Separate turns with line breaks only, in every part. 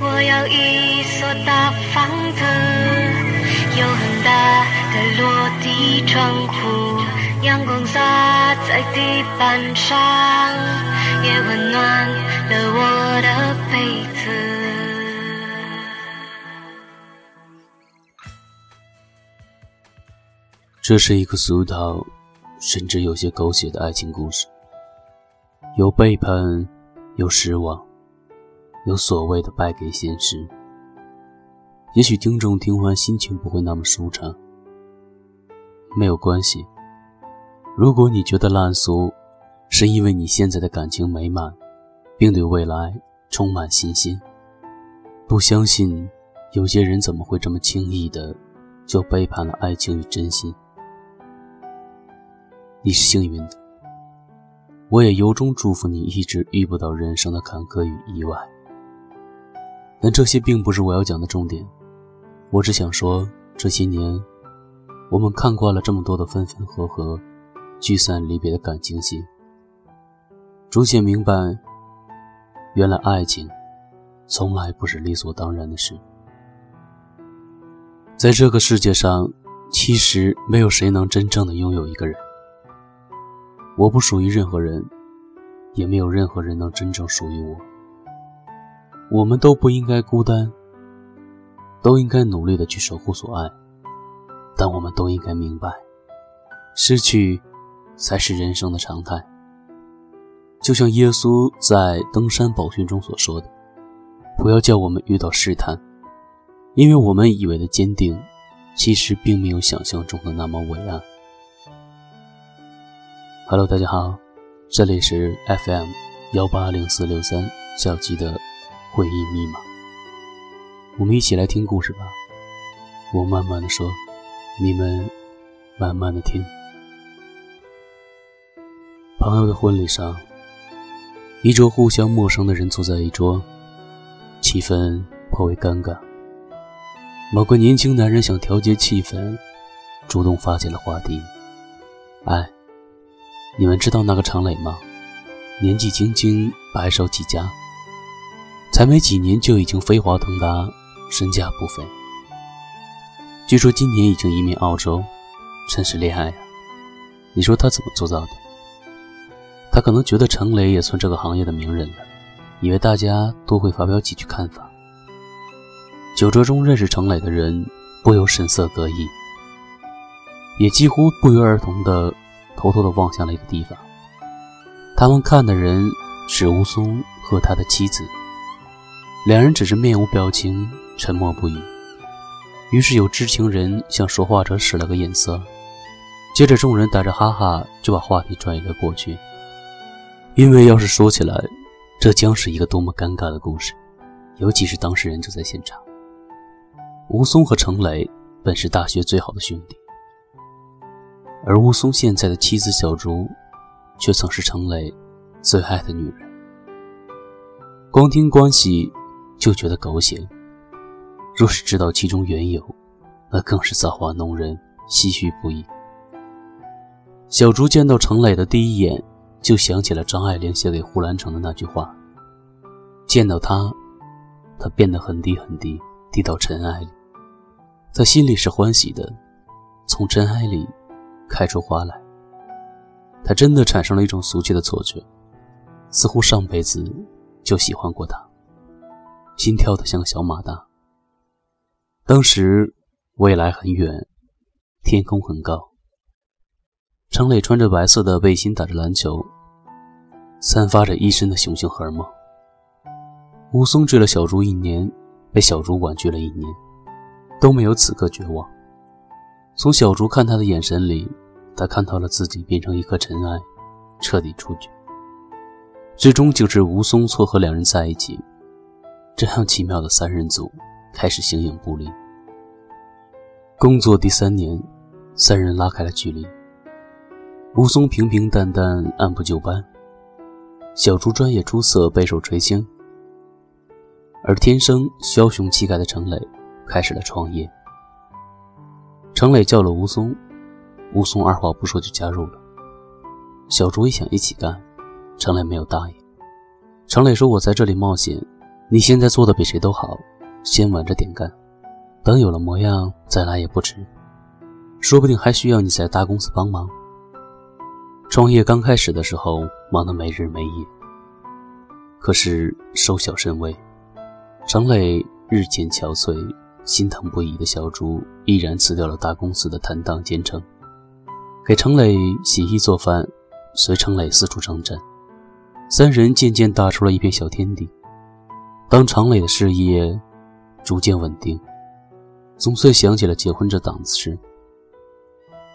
我要一所大房子，有很大的落地窗户，阳光洒在地板上，也温暖了我的被子。
这是一个俗套，甚至有些狗血的爱情故事，有背叛，有失望，有所谓的败给现实。也许听众听完心情不会那么舒畅，没有关系。如果你觉得烂俗，是因为你现在的感情美满，并对未来充满信心，不相信有些人怎么会这么轻易的就背叛了爱情与真心。你是幸运的，我也由衷祝福你一直遇不到人生的坎坷与意外。但这些并不是我要讲的重点，我只想说，这些年我们看惯了这么多的分分合合、聚散离别的感情戏，逐渐明白，原来爱情从来不是理所当然的事。在这个世界上，其实没有谁能真正的拥有一个人。我不属于任何人，也没有任何人能真正属于我。我们都不应该孤单，都应该努力的去守护所爱。但我们都应该明白，失去才是人生的常态。就像耶稣在登山宝训中所说的：“不要叫我们遇到试探，因为我们以为的坚定，其实并没有想象中的那么伟岸。” Hello，大家好，这里是 FM 幺八零四六三小鸡的回忆密码。我们一起来听故事吧。我慢慢的说，你们慢慢的听。朋友的婚礼上，一桌互相陌生的人坐在一桌，气氛颇为尴尬。某个年轻男人想调节气氛，主动发起了话题：“哎。”你们知道那个常磊吗？年纪轻轻，白手起家，才没几年就已经飞黄腾达，身价不菲。据说今年已经移民澳洲，真是厉害呀！你说他怎么做到的？他可能觉得程磊也算这个行业的名人了，以为大家都会发表几句看法。酒桌中认识程磊的人不由神色各异，也几乎不约而同的。偷偷地望向了一个地方，他们看的人是吴松和他的妻子，两人只是面无表情，沉默不语。于是有知情人向说话者使了个眼色，接着众人带着哈哈就把话题转移了过去。因为要是说起来，这将是一个多么尴尬的故事，尤其是当事人就在现场。吴松和程磊本是大学最好的兄弟。而吴松现在的妻子小竹，却曾是程磊最爱的女人。光听关系就觉得狗血，若是知道其中缘由，那更是造化弄人，唏嘘不已。小竹见到程磊的第一眼，就想起了张爱玲写给胡兰成的那句话：“见到他，他变得很低很低，低到尘埃里。”他心里是欢喜的，从尘埃里。开出花来，他真的产生了一种俗气的错觉，似乎上辈子就喜欢过他，心跳得像个小马达。当时未来很远，天空很高，程磊穿着白色的背心打着篮球，散发着一身的雄性荷尔蒙。吴松追了小猪一年，被小猪婉拒了一年，都没有此刻绝望。从小竹看他的眼神里，他看到了自己变成一颗尘埃，彻底出局。最终就是吴松撮合两人在一起，这样奇妙的三人组开始形影不离。工作第三年，三人拉开了距离。吴松平平淡淡，按部就班；小竹专业出色，备受垂青。而天生枭雄气概的程磊开始了创业。程磊叫了吴松，吴松二话不说就加入了。小竹也想一起干，程磊没有答应。程磊说：“我在这里冒险，你现在做的比谁都好，先稳着点干，等有了模样再来也不迟。说不定还需要你在大公司帮忙。创业刚开始的时候，忙得没日没夜，可是收效甚微。程磊日渐憔悴，心疼不已的小朱毅然辞掉了大公司的坦荡兼程，给程磊洗衣做饭，随程磊四处征战。三人渐渐打出了一片小天地。当常磊的事业逐渐稳定，总算想起了结婚这档子事。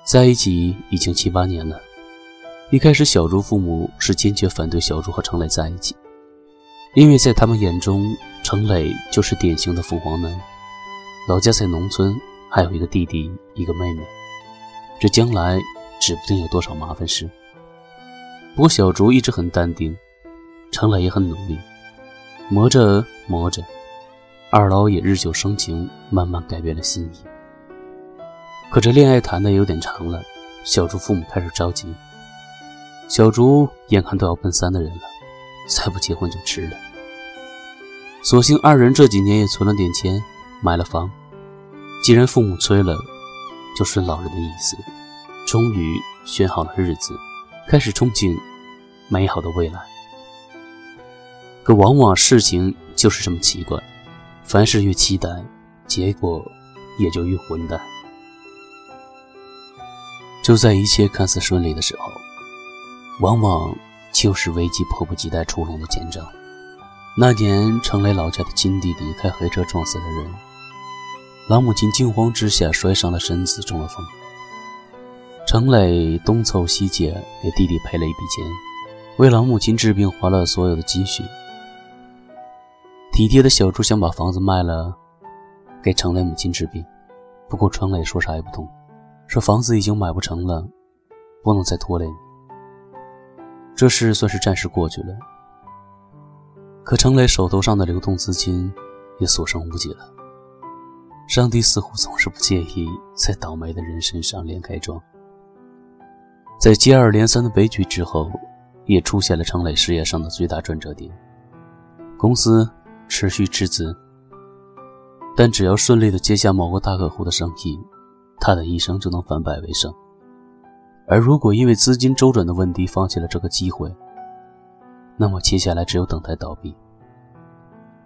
在一起已经七八年了。一开始，小朱父母是坚决反对小朱和程磊在一起，因为在他们眼中，程磊就是典型的凤凰男，老家在农村，还有一个弟弟，一个妹妹，这将来指不定有多少麻烦事。不过小朱一直很淡定，程磊也很努力。磨着磨着，二老也日久生情，慢慢改变了心意。可这恋爱谈的有点长了，小竹父母开始着急。小竹眼看都要奔三的人了，再不结婚就迟了。所幸二人这几年也存了点钱，买了房。既然父母催了，就顺老人的意思，终于选好了日子，开始憧憬美好的未来。可往往事情就是这么奇怪，凡事越期待，结果也就越混蛋。就在一切看似顺利的时候，往往就是危机迫不及待出笼的前兆。那年，程磊老家的亲弟弟开黑车撞死了人，老母亲惊慌之下摔伤了身子，中了风。程磊东凑西借，给弟弟赔了一笔钱，为老母亲治病花了所有的积蓄。体贴的小朱想把房子卖了，给程磊母亲治病。不过程磊说啥也不通，说房子已经买不成了，不能再拖累你。这事算是暂时过去了。可程磊手头上的流动资金也所剩无几了。上帝似乎总是不介意在倒霉的人身上连开庄。在接二连三的悲剧之后，也出现了程磊事业上的最大转折点，公司。持续赤字，但只要顺利的接下某个大客户的生意，他的一生就能反败为胜。而如果因为资金周转的问题放弃了这个机会，那么接下来只有等待倒闭，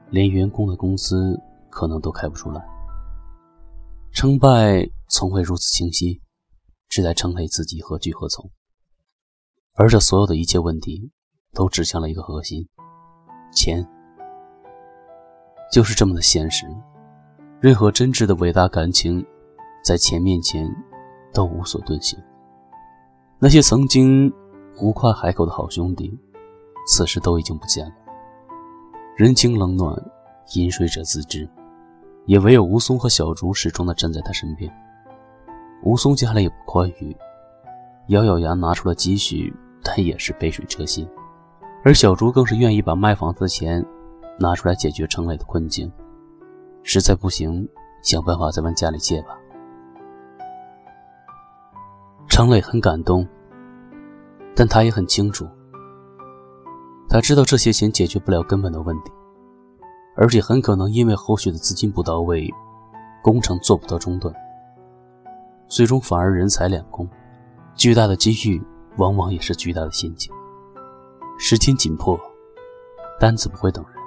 连员工的工资可能都开不出来。成败从未如此清晰，只待程磊自己何去何从。而这所有的一切问题，都指向了一个核心：钱。就是这么的现实，任何真挚的伟大感情，在钱面前都无所遁形。那些曾经无跨海口的好兄弟，此时都已经不见了。人情冷暖，饮水者自知，也唯有吴松和小竹始终的站在他身边。吴松家里也不宽裕，咬咬牙拿出了积蓄，但也是杯水车薪。而小竹更是愿意把卖房子的钱。拿出来解决程磊的困境，实在不行，想办法再问家里借吧。程磊很感动，但他也很清楚，他知道这些钱解决不了根本的问题，而且很可能因为后续的资金不到位，工程做不到中断，最终反而人财两空。巨大的机遇，往往也是巨大的陷阱。时间紧迫，单子不会等人。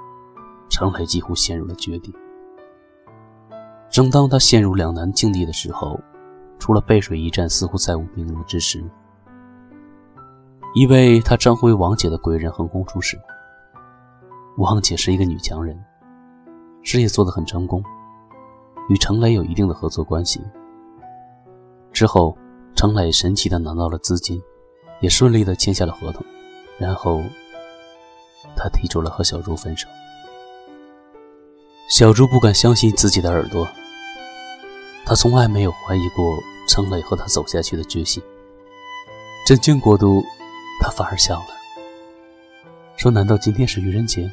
程磊几乎陷入了绝地。正当他陷入两难境地的时候，除了背水一战似乎再无明路之时，一位他称呼为王姐的贵人横空出世。王姐是一个女强人，事业做得很成功，与程磊有一定的合作关系。之后，程磊神奇的拿到了资金，也顺利的签下了合同，然后他提出了和小朱分手。小朱不敢相信自己的耳朵，他从来没有怀疑过程磊和他走下去的决心。震惊过度，他反而笑了，说：“难道今天是愚人节？”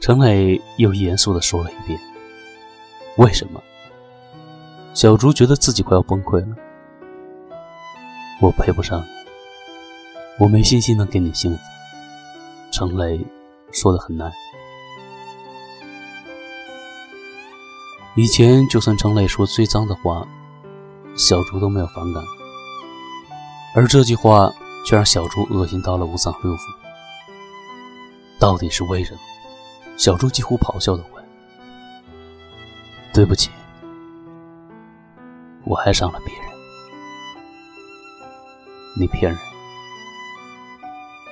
程磊又严肃地说了一遍：“为什么？”小朱觉得自己快要崩溃了。我配不上你，我没信心能给你幸福。程磊说的很难。以前就算程磊说最脏的话，小竹都没有反感，而这句话却让小竹恶心到了五脏六腑。到底是为什么？小猪几乎咆哮的问：“对不起，我爱上了别人。你骗人！”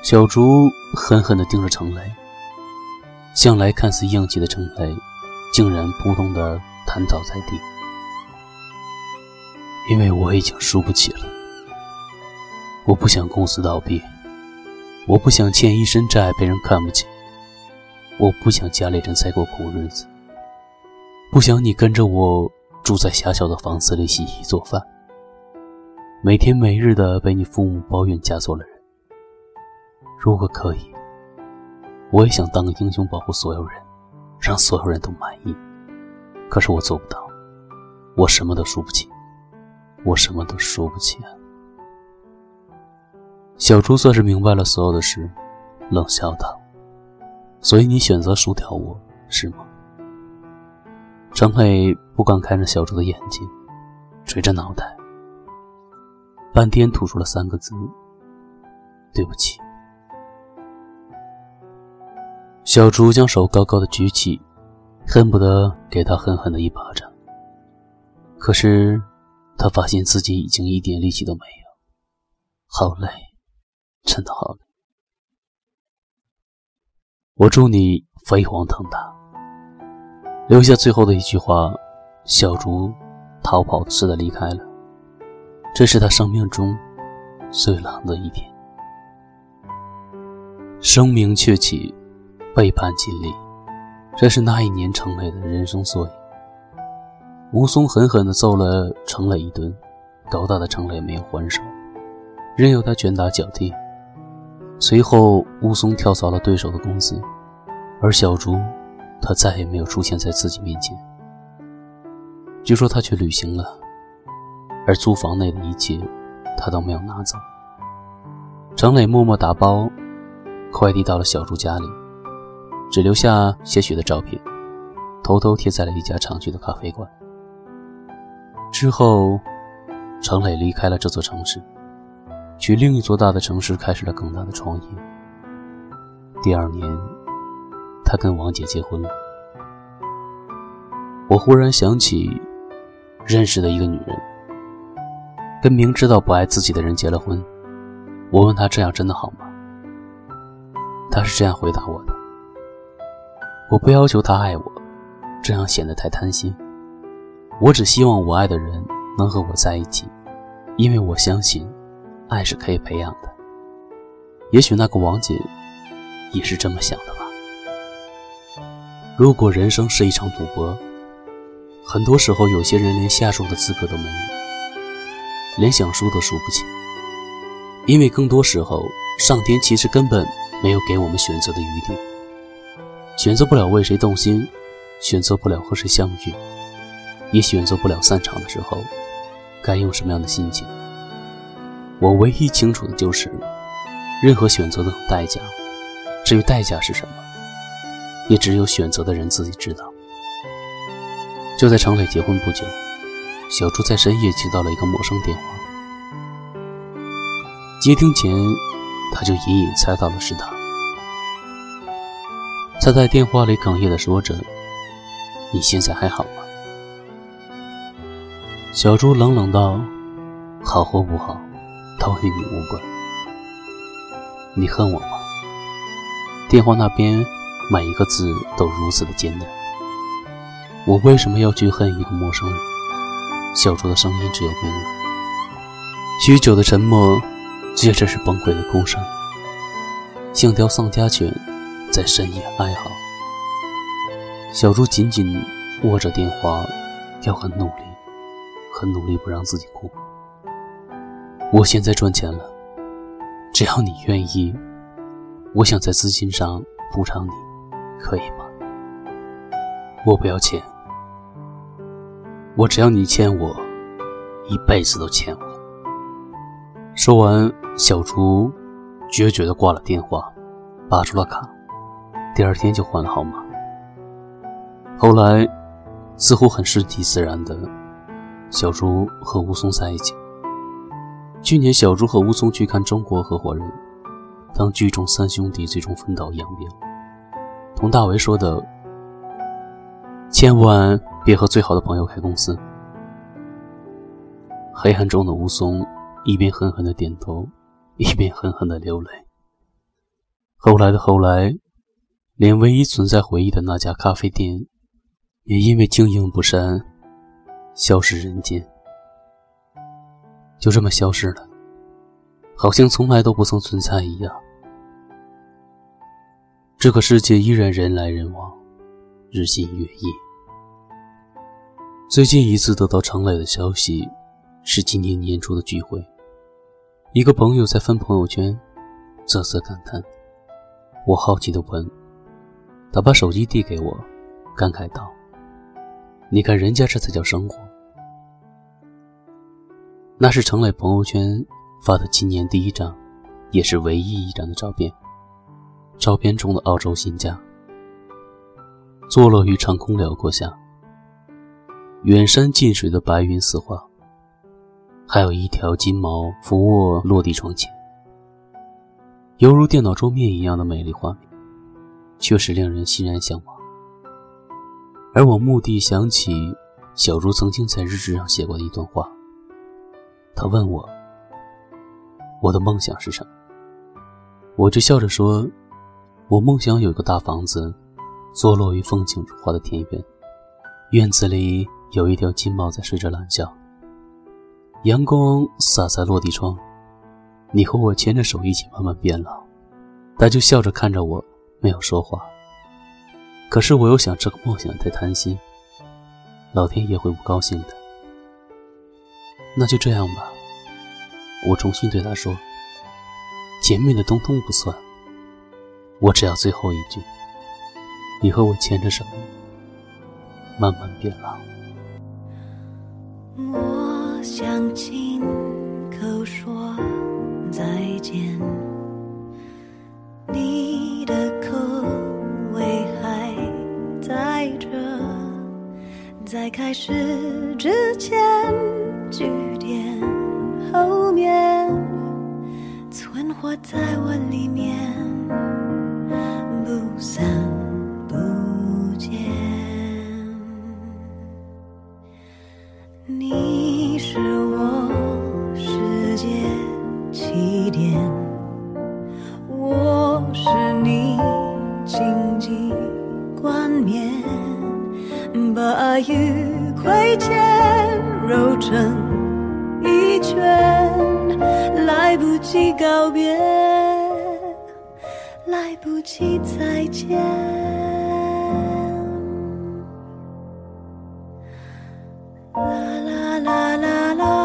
小猪狠狠地盯着程雷，向来看似硬气的程雷，竟然扑通的瘫倒在地。因为我已经输不起了，我不想公司倒闭，我不想欠一身债被人看不起。我不想家里人再过苦日子，不想你跟着我住在狭小的房子里洗衣做饭，每天每日的被你父母抱怨嫁错了人。如果可以，我也想当个英雄，保护所有人，让所有人都满意。可是我做不到，我什么都输不起，我什么都输不起啊！小猪算是明白了所有的事，冷笑道。所以你选择输掉我是吗？张磊不敢看着小猪的眼睛，垂着脑袋，半天吐出了三个字：“对不起。”小猪将手高高的举起，恨不得给他狠狠的一巴掌。可是他发现自己已经一点力气都没有，好累，真的好累。我祝你飞黄腾达。留下最后的一句话，小竹逃跑似的离开了。这是他生命中最冷的一天。声名鹊起，背叛尽力，这是那一年程磊的人生缩影。吴松狠狠地揍了程磊一顿，高大的程磊没有还手，任由他拳打脚踢。随后，吴松跳槽了对手的公司，而小竹，他再也没有出现在自己面前。据说他去旅行了，而租房内的一切，他都没有拿走。程磊默默打包，快递到了小竹家里，只留下些许的照片，偷偷贴在了一家常去的咖啡馆。之后，程磊离开了这座城市。去另一座大的城市，开始了更大的创业。第二年，他跟王姐结婚了。我忽然想起认识的一个女人，跟明知道不爱自己的人结了婚。我问她这样真的好吗？她是这样回答我的：“我不要求他爱我，这样显得太贪心。我只希望我爱的人能和我在一起，因为我相信。”爱是可以培养的，也许那个王姐也是这么想的吧。如果人生是一场赌博，很多时候有些人连下注的资格都没有，连想输都输不起，因为更多时候，上天其实根本没有给我们选择的余地，选择不了为谁动心，选择不了和谁相遇，也选择不了散场的时候该用什么样的心情。我唯一清楚的就是，任何选择都有代价。至于代价是什么，也只有选择的人自己知道。就在程磊结婚不久，小朱在深夜接到了一个陌生电话。接听前，他就隐隐猜到了是他。他在电话里哽咽地说着：“你现在还好吗？”小朱冷冷道：“好或不好。”都与你无关。你恨我吗？电话那边每一个字都如此的艰难。我为什么要去恨一个陌生人？小猪的声音只有冰冷。许久的沉默，接着是崩溃的哭声，像条丧家犬在深夜哀嚎。小猪紧紧握着电话，要很努力，很努力不让自己哭。我现在赚钱了，只要你愿意，我想在资金上补偿你，可以吗？我不要钱，我只要你欠我，一辈子都欠我。说完，小朱决绝地挂了电话，拔出了卡，第二天就换了号码。后来，似乎很顺其自然的，小朱和吴松在一起。去年，小朱和吴松去看《中国合伙人》，当剧中三兄弟最终分道扬镳。佟大为说的：“千万别和最好的朋友开公司。”黑暗中的吴松一边狠狠的点头，一边狠狠的流泪。后来的后来，连唯一存在回忆的那家咖啡店，也因为经营不善，消失人间。就这么消失了，好像从来都不曾存在一样。这个世界依然人来人往，日新月异。最近一次得到程磊的消息，是今年年初的聚会。一个朋友在翻朋友圈，啧啧感叹。我好奇的问：“他把手机递给我，感慨道：‘你看人家这才叫生活。’那是程磊朋友圈发的今年第一张，也是唯一一张的照片。照片中的澳洲新家，坐落于长空辽阔下，远山近水的白云似画，还有一条金毛俯卧落地窗前。犹如电脑桌面一样的美丽画面，确实令人欣然向往。而我蓦地想起小茹曾经在日志上写过的一段话。她问我：“我的梦想是什么？”我就笑着说：“我梦想有个大房子，坐落于风景如画的田园，院子里有一条金毛在睡着懒觉，阳光洒在落地窗。”你和我牵着手一起慢慢变老，他就笑着看着我，没有说话。可是我又想，这个梦想太贪心，老天爷会不高兴的。那就这样吧，我重新对他说：“前面的通通不算，我只要最后一句，你和我牵着手，慢慢变老。”
我想亲口说。再见，你在开始之前，句点后面，存活在我里面，来不及告别，来不及再见。啦啦啦啦啦。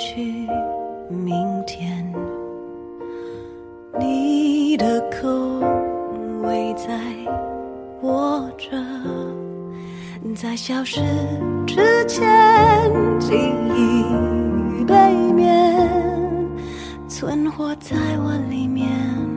去明天。你的口味在我这在消失之前记忆背面存活在我里面。